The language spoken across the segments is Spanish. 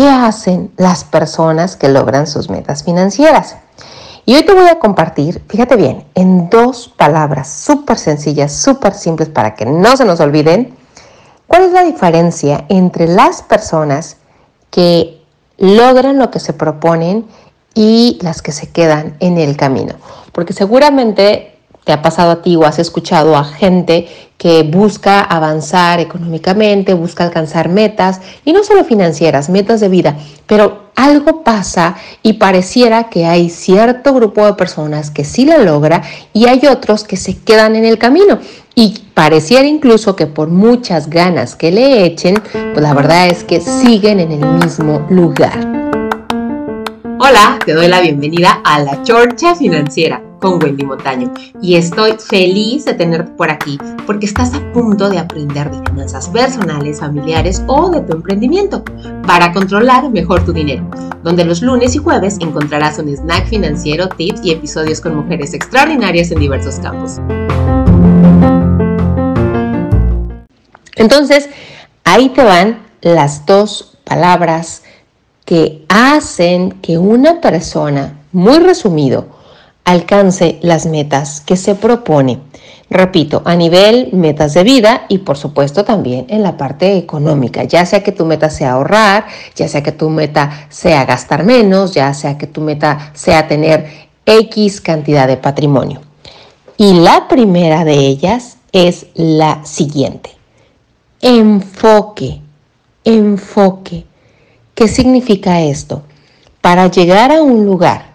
¿qué hacen las personas que logran sus metas financieras? Y hoy te voy a compartir, fíjate bien, en dos palabras súper sencillas, súper simples para que no se nos olviden, cuál es la diferencia entre las personas que logran lo que se proponen y las que se quedan en el camino. Porque seguramente ha pasado a ti o has escuchado a gente que busca avanzar económicamente, busca alcanzar metas, y no solo financieras, metas de vida, pero algo pasa y pareciera que hay cierto grupo de personas que sí lo logra y hay otros que se quedan en el camino. Y pareciera incluso que por muchas ganas que le echen, pues la verdad es que siguen en el mismo lugar. Hola, te doy la bienvenida a la Chorcha Financiera con Wendy Montaño y estoy feliz de tenerte por aquí porque estás a punto de aprender de finanzas personales, familiares o de tu emprendimiento para controlar mejor tu dinero, donde los lunes y jueves encontrarás un snack financiero, tips y episodios con mujeres extraordinarias en diversos campos. Entonces, ahí te van las dos palabras que hacen que una persona, muy resumido, alcance las metas que se propone. Repito, a nivel metas de vida y por supuesto también en la parte económica, ya sea que tu meta sea ahorrar, ya sea que tu meta sea gastar menos, ya sea que tu meta sea tener X cantidad de patrimonio. Y la primera de ellas es la siguiente. Enfoque, enfoque. ¿Qué significa esto? Para llegar a un lugar,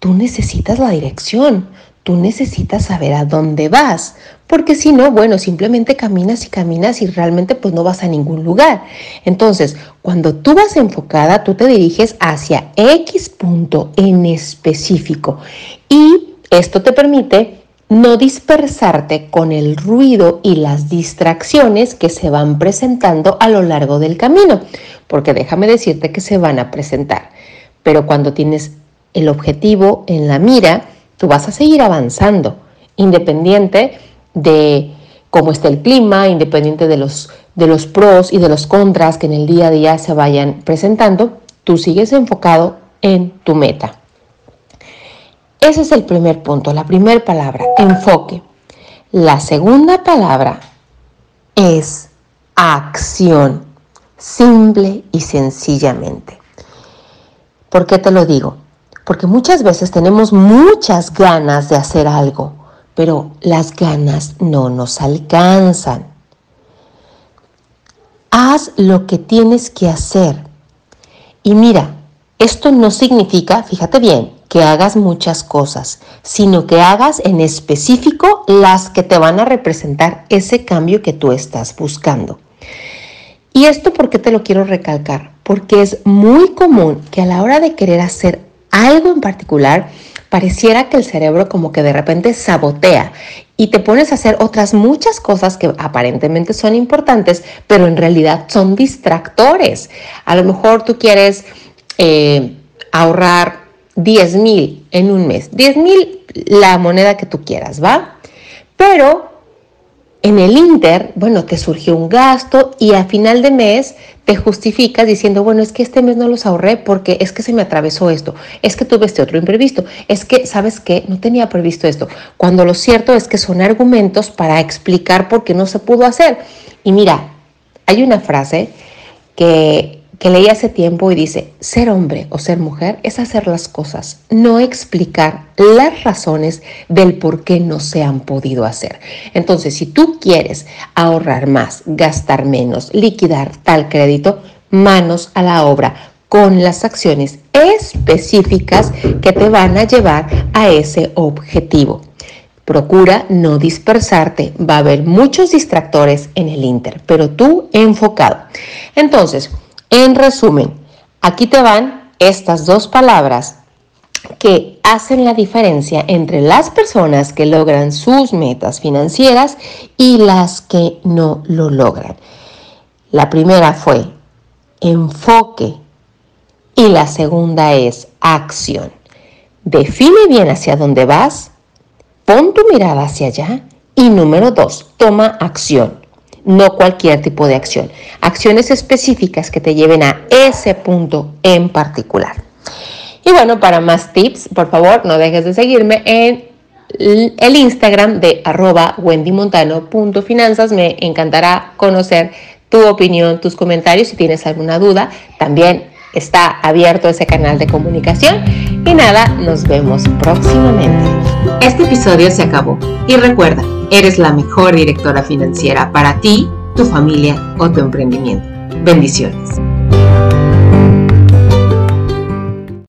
tú necesitas la dirección, tú necesitas saber a dónde vas, porque si no, bueno, simplemente caminas y caminas y realmente pues no vas a ningún lugar. Entonces, cuando tú vas enfocada, tú te diriges hacia X punto en específico y esto te permite no dispersarte con el ruido y las distracciones que se van presentando a lo largo del camino, porque déjame decirte que se van a presentar. Pero cuando tienes el objetivo en la mira, tú vas a seguir avanzando, independiente de cómo esté el clima, independiente de los, de los pros y de los contras que en el día a día se vayan presentando, tú sigues enfocado en tu meta. Ese es el primer punto, la primera palabra, enfoque. La segunda palabra es acción, simple y sencillamente. ¿Por qué te lo digo? Porque muchas veces tenemos muchas ganas de hacer algo, pero las ganas no nos alcanzan. Haz lo que tienes que hacer. Y mira, esto no significa, fíjate bien, que hagas muchas cosas, sino que hagas en específico las que te van a representar ese cambio que tú estás buscando. ¿Y esto por qué te lo quiero recalcar? Porque es muy común que a la hora de querer hacer algo en particular, pareciera que el cerebro como que de repente sabotea y te pones a hacer otras muchas cosas que aparentemente son importantes, pero en realidad son distractores. A lo mejor tú quieres eh, ahorrar 10 mil en un mes. 10 mil la moneda que tú quieras, ¿va? Pero en el Inter, bueno, te surgió un gasto y a final de mes te justificas diciendo, bueno, es que este mes no los ahorré porque es que se me atravesó esto, es que tuve este otro imprevisto, es que, ¿sabes qué? No tenía previsto esto. Cuando lo cierto es que son argumentos para explicar por qué no se pudo hacer. Y mira, hay una frase que que leí hace tiempo y dice, ser hombre o ser mujer es hacer las cosas, no explicar las razones del por qué no se han podido hacer. Entonces, si tú quieres ahorrar más, gastar menos, liquidar tal crédito, manos a la obra con las acciones específicas que te van a llevar a ese objetivo. Procura no dispersarte, va a haber muchos distractores en el Inter, pero tú enfocado. Entonces, en resumen, aquí te van estas dos palabras que hacen la diferencia entre las personas que logran sus metas financieras y las que no lo logran. La primera fue enfoque y la segunda es acción. Define bien hacia dónde vas, pon tu mirada hacia allá y número dos, toma acción. No cualquier tipo de acción. Acciones específicas que te lleven a ese punto en particular. Y bueno, para más tips, por favor, no dejes de seguirme en el Instagram de arroba wendymontano.finanzas. Me encantará conocer tu opinión, tus comentarios. Si tienes alguna duda, también está abierto ese canal de comunicación. Y nada, nos vemos próximamente. Este episodio se acabó. Y recuerda, eres la mejor directora financiera para ti, tu familia o tu emprendimiento. Bendiciones.